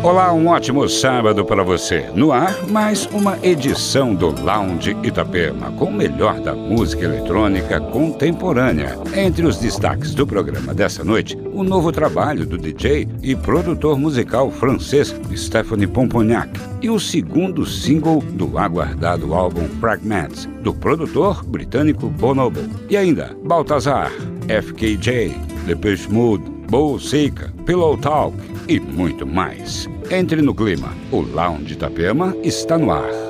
Olá, um ótimo sábado para você. No ar, mais uma edição do Lounge Itapema, com o melhor da música eletrônica contemporânea. Entre os destaques do programa dessa noite, o novo trabalho do DJ e produtor musical francês Stephanie Pomponiac e o segundo single do aguardado álbum Fragments, do produtor britânico Bonobo. E ainda, Baltazar, FKJ, Depeche Mode, Bull Seika, Pillow Talk e muito mais. Entre no clima. O Lounge Itapema está no ar.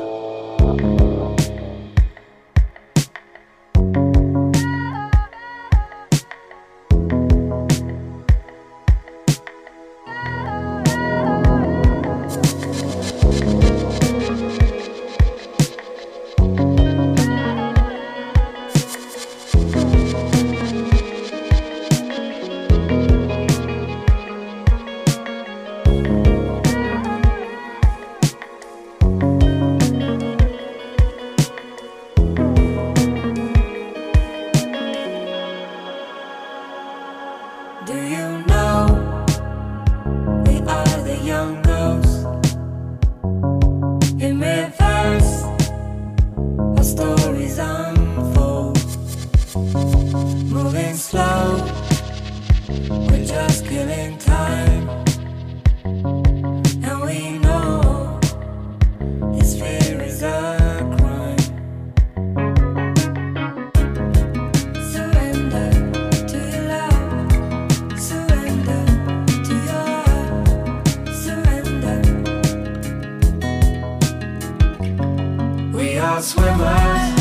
not swimmers.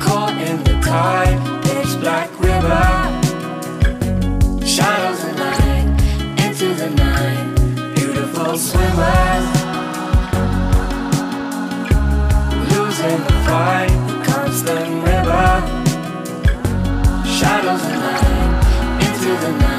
Caught in the tide, pitch black river. Shadows of night, into the night. Beautiful swimmers. Losing the fight, the constant river. Shadows of night, into the night.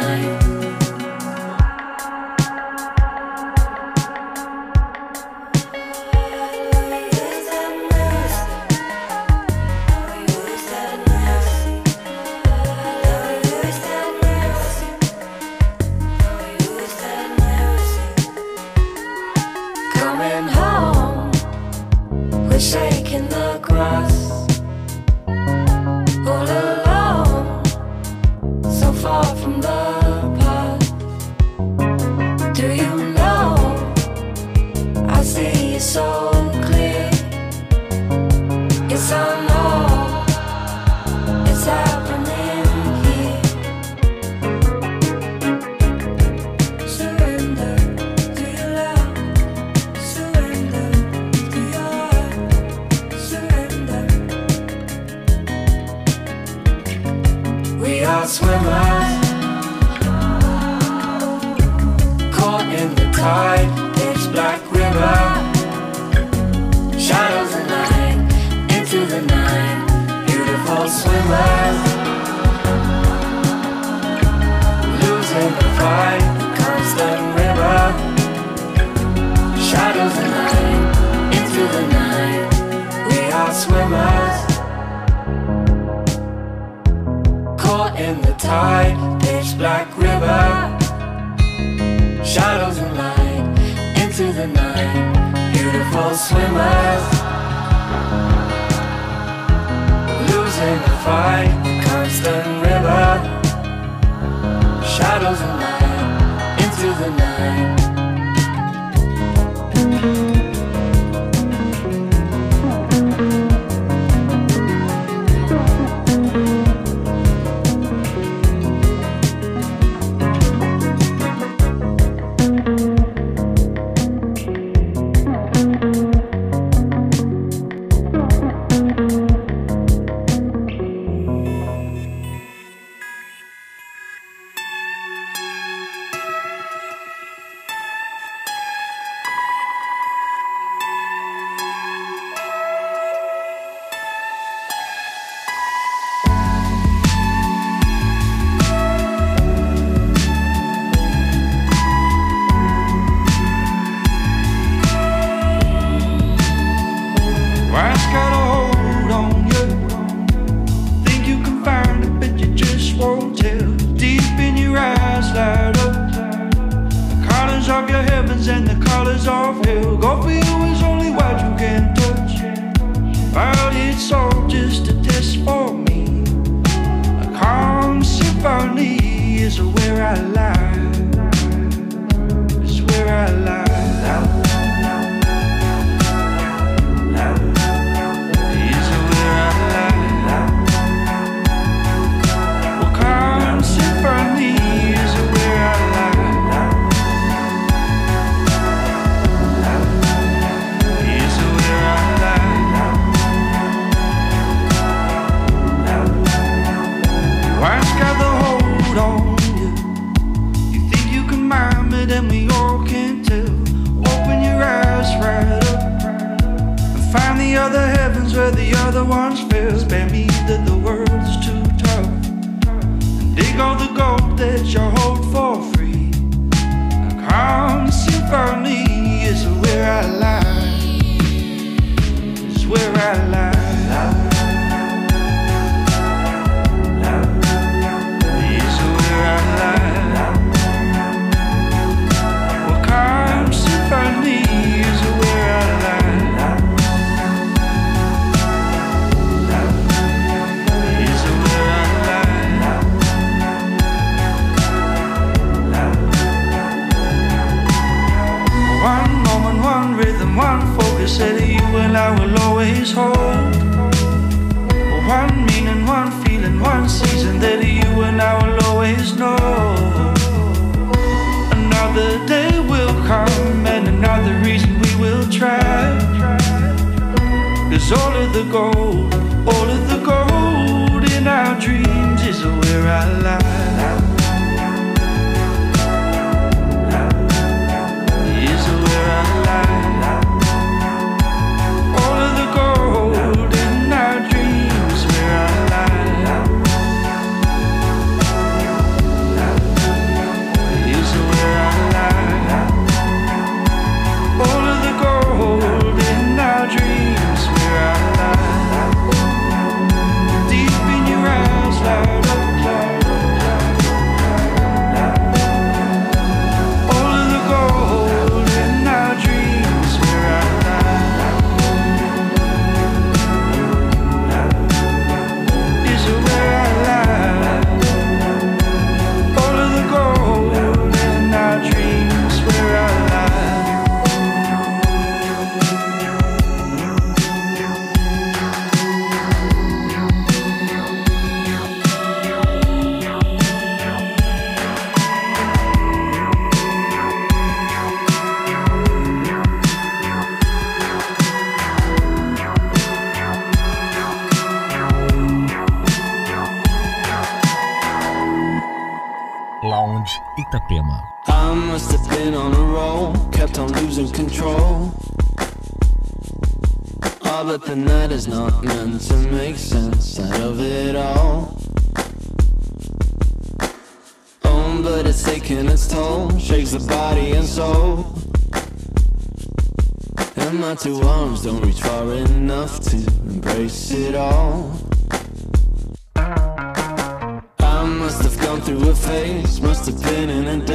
caught in the tide Pitch black river. Shadows and light Into the night Beautiful swimmers. Losing the fight Constant river. Shadows and light Into the night the body and soul. And my two arms don't reach far enough to embrace it all. I must have gone through a phase, must have been in a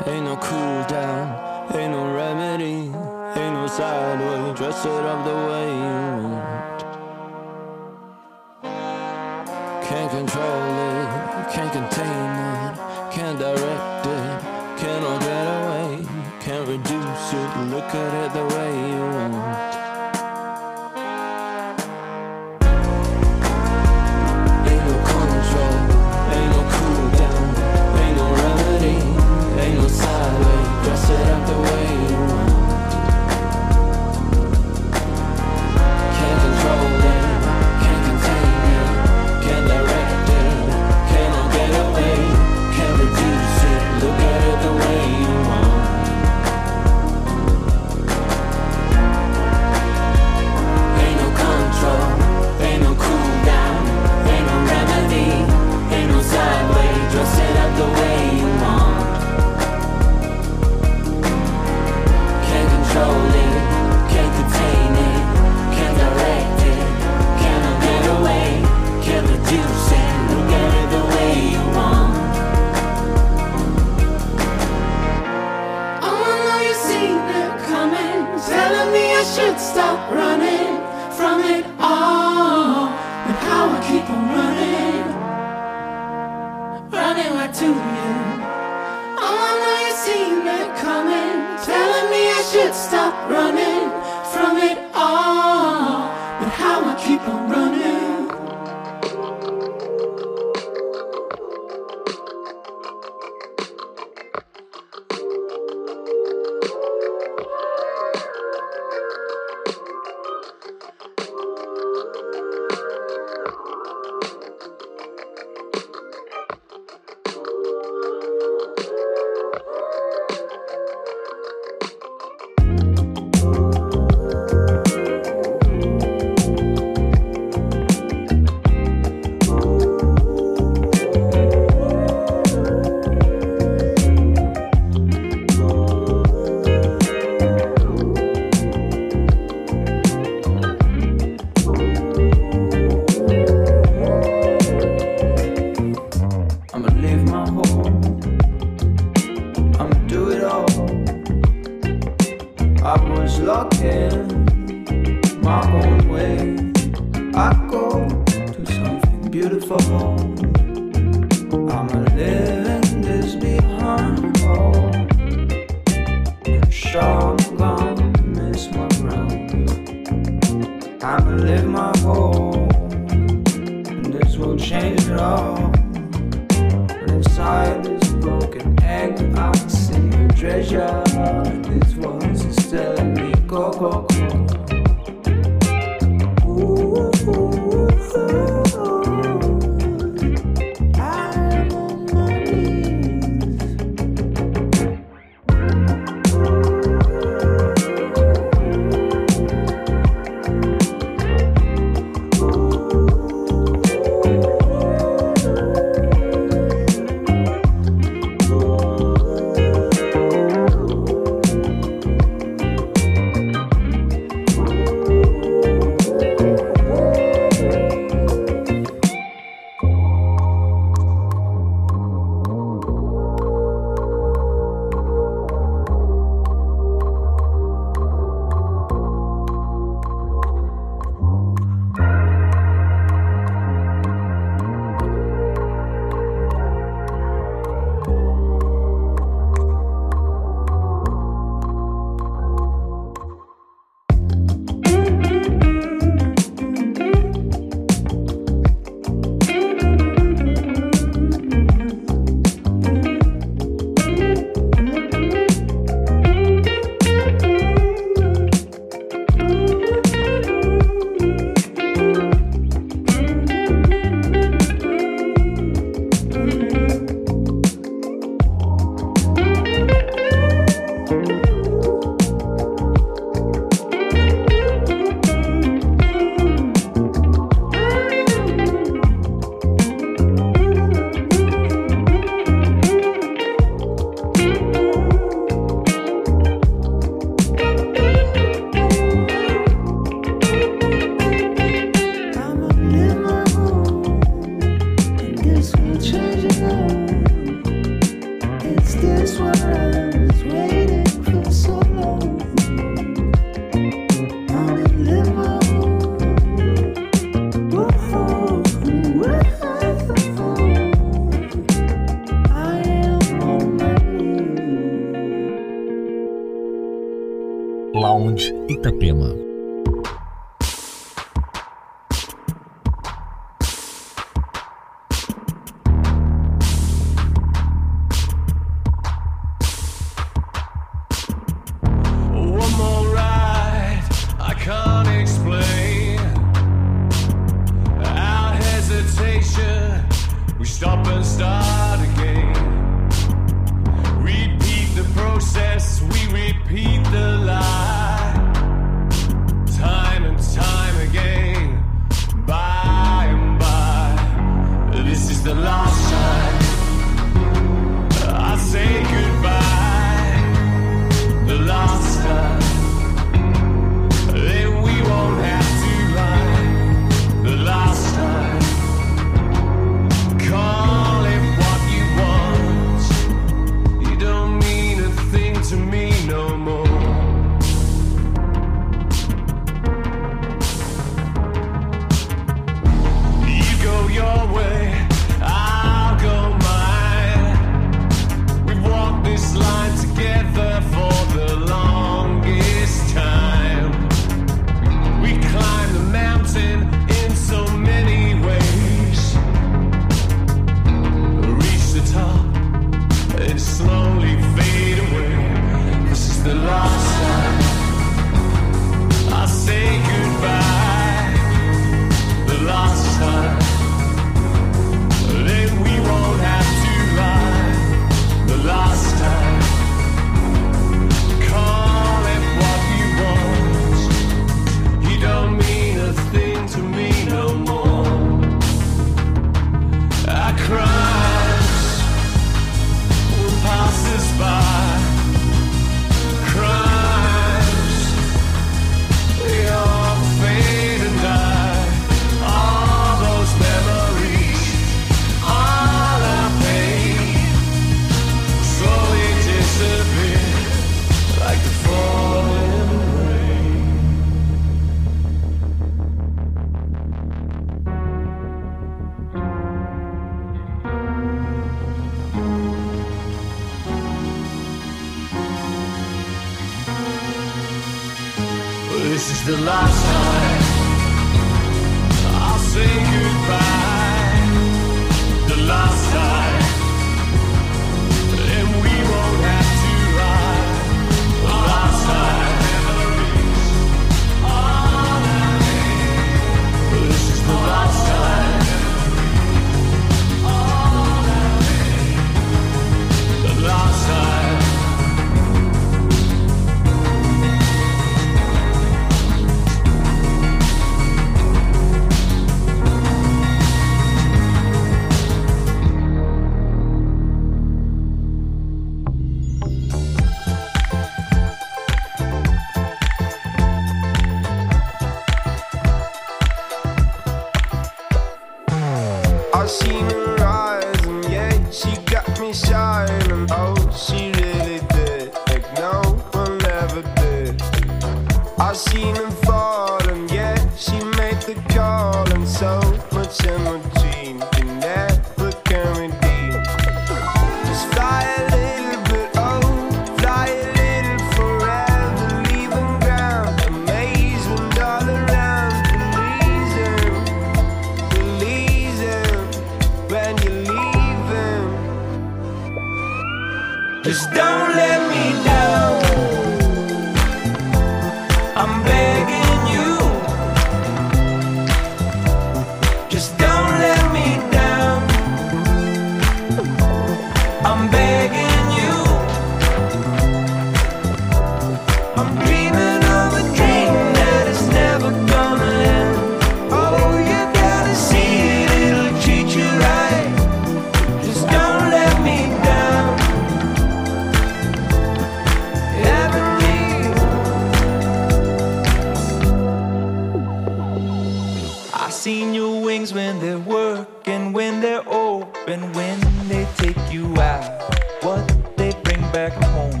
I've seen your wings when they're working, when they're open, when they take you out, what they bring back home.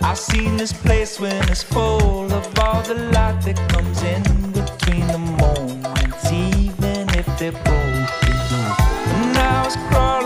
I've seen this place when it's full of all the light that comes in between the moments, even if they're broken. And I was crawling.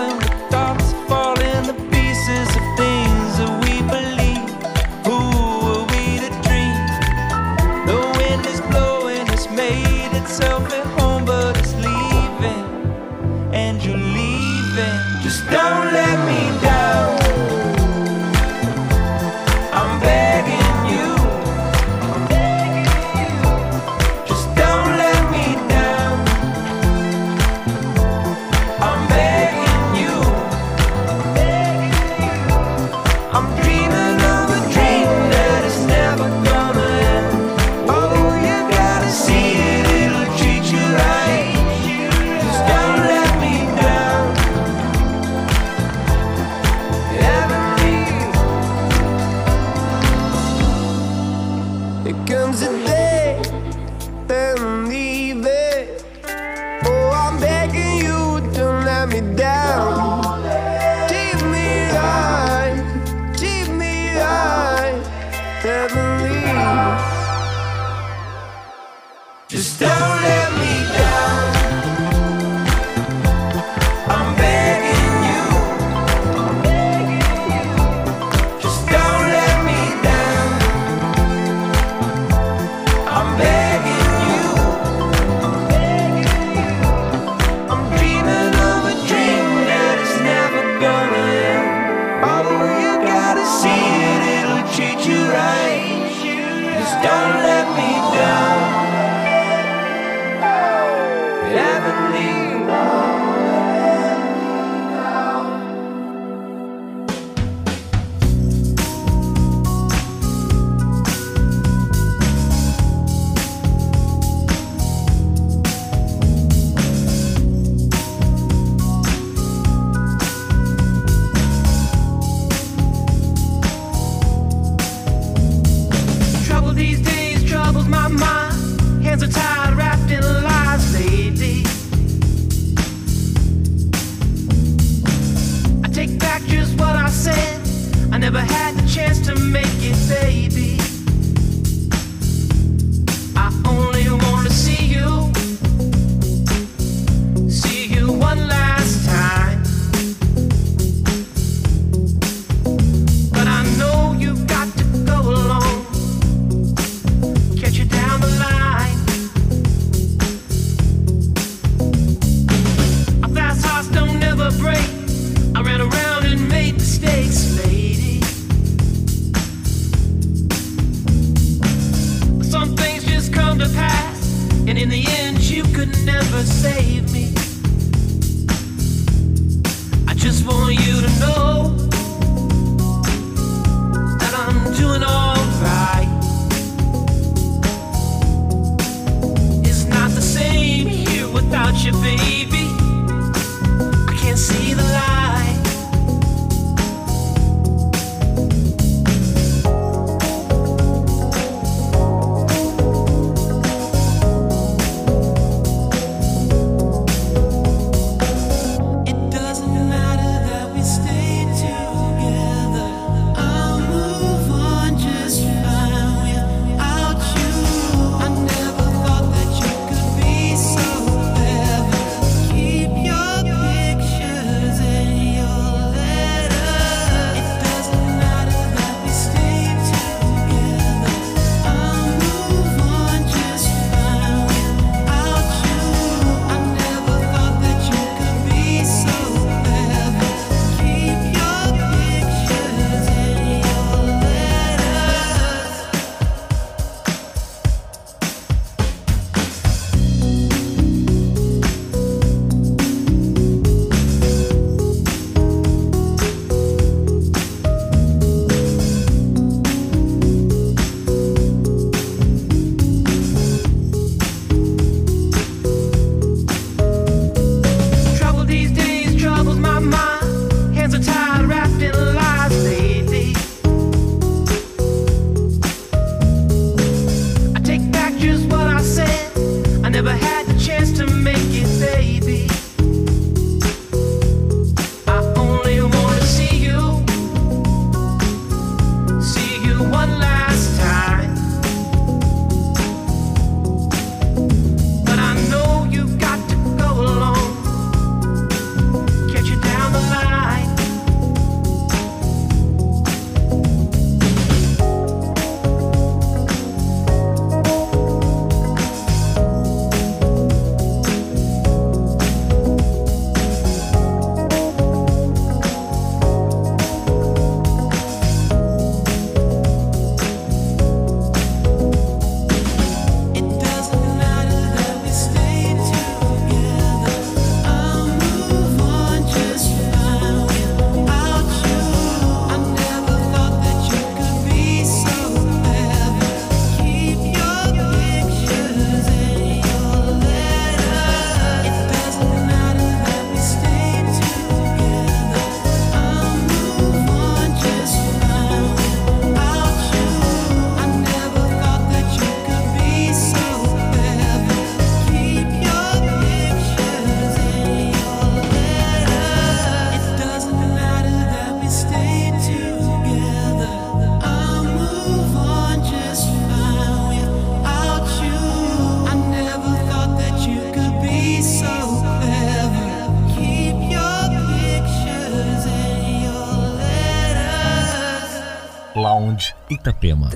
Itapema.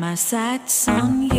My sights on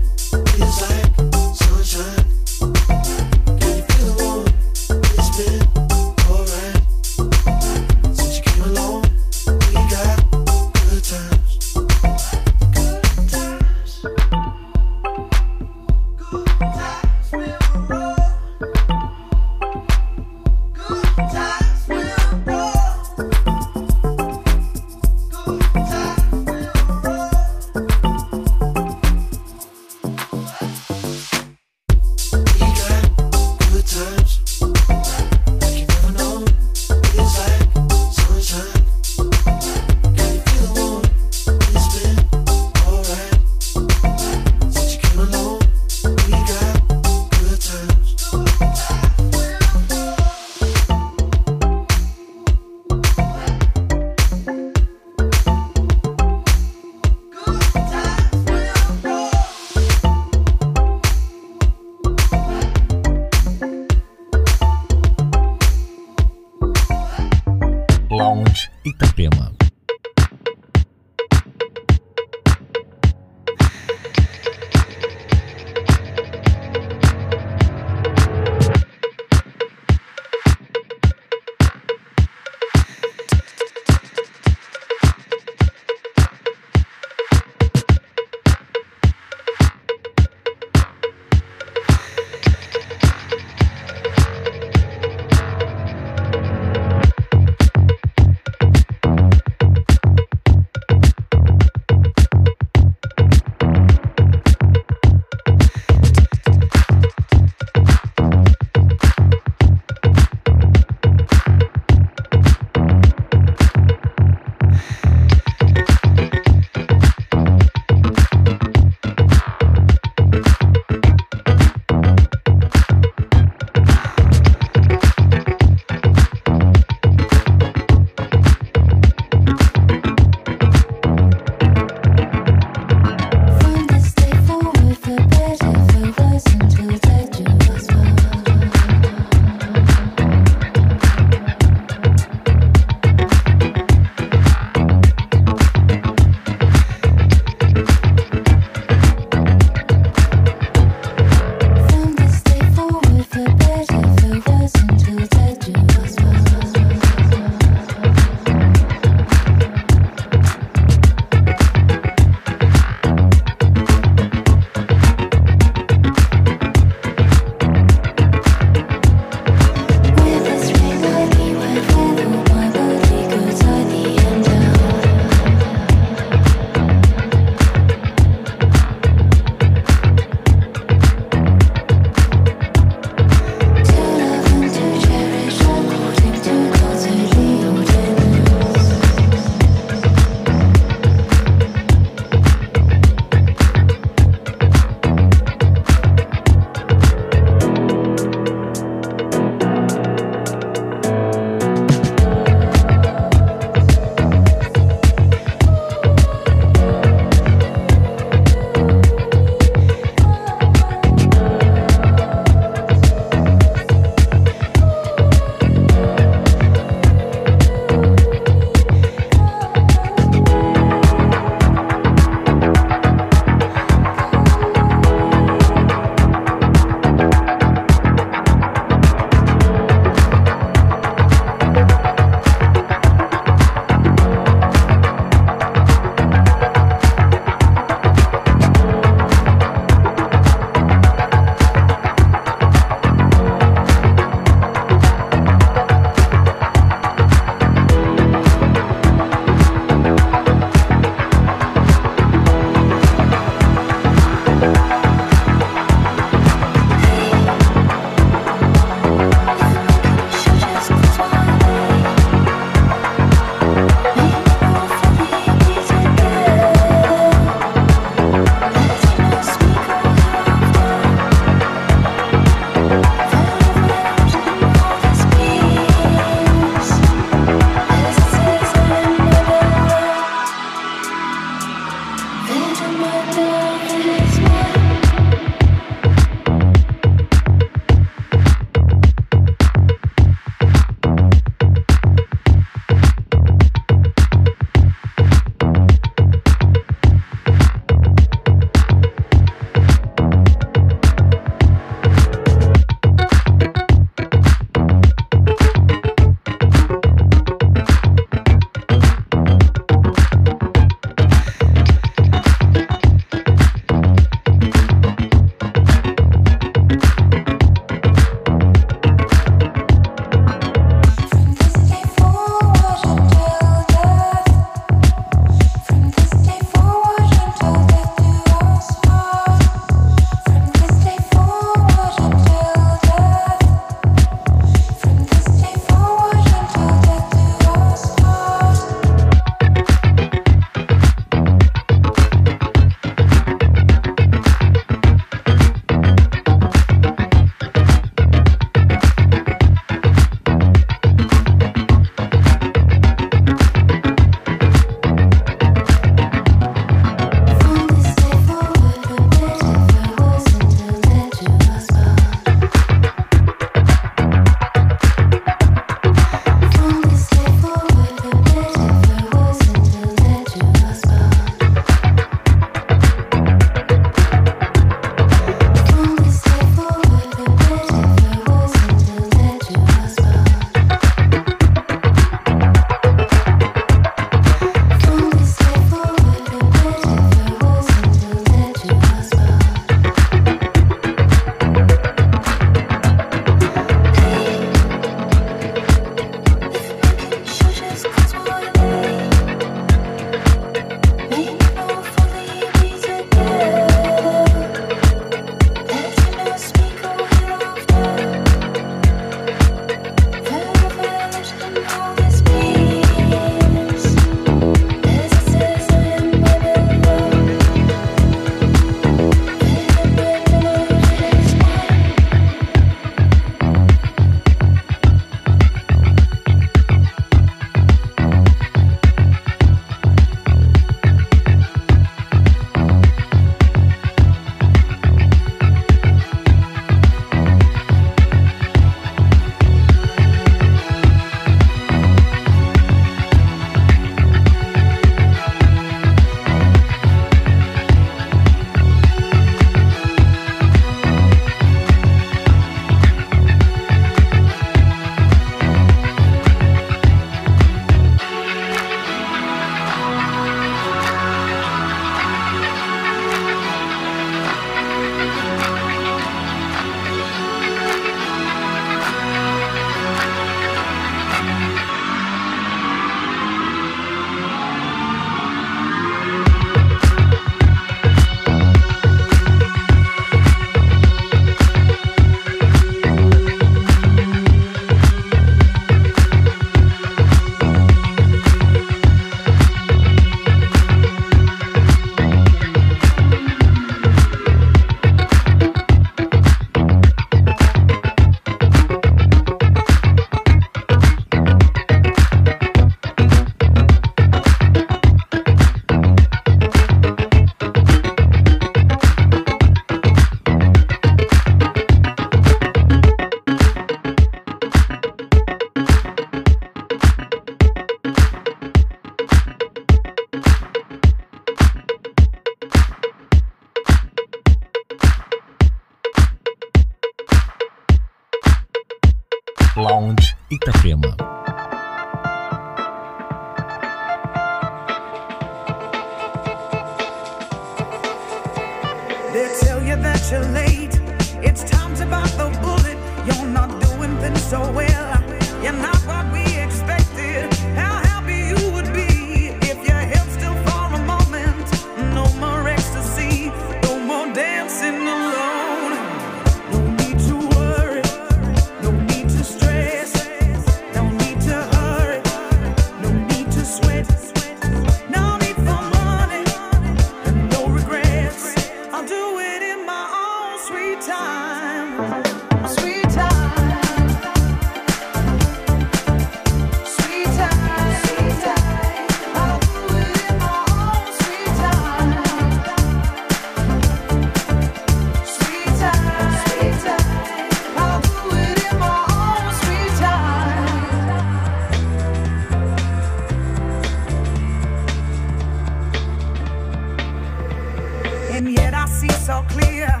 see so clear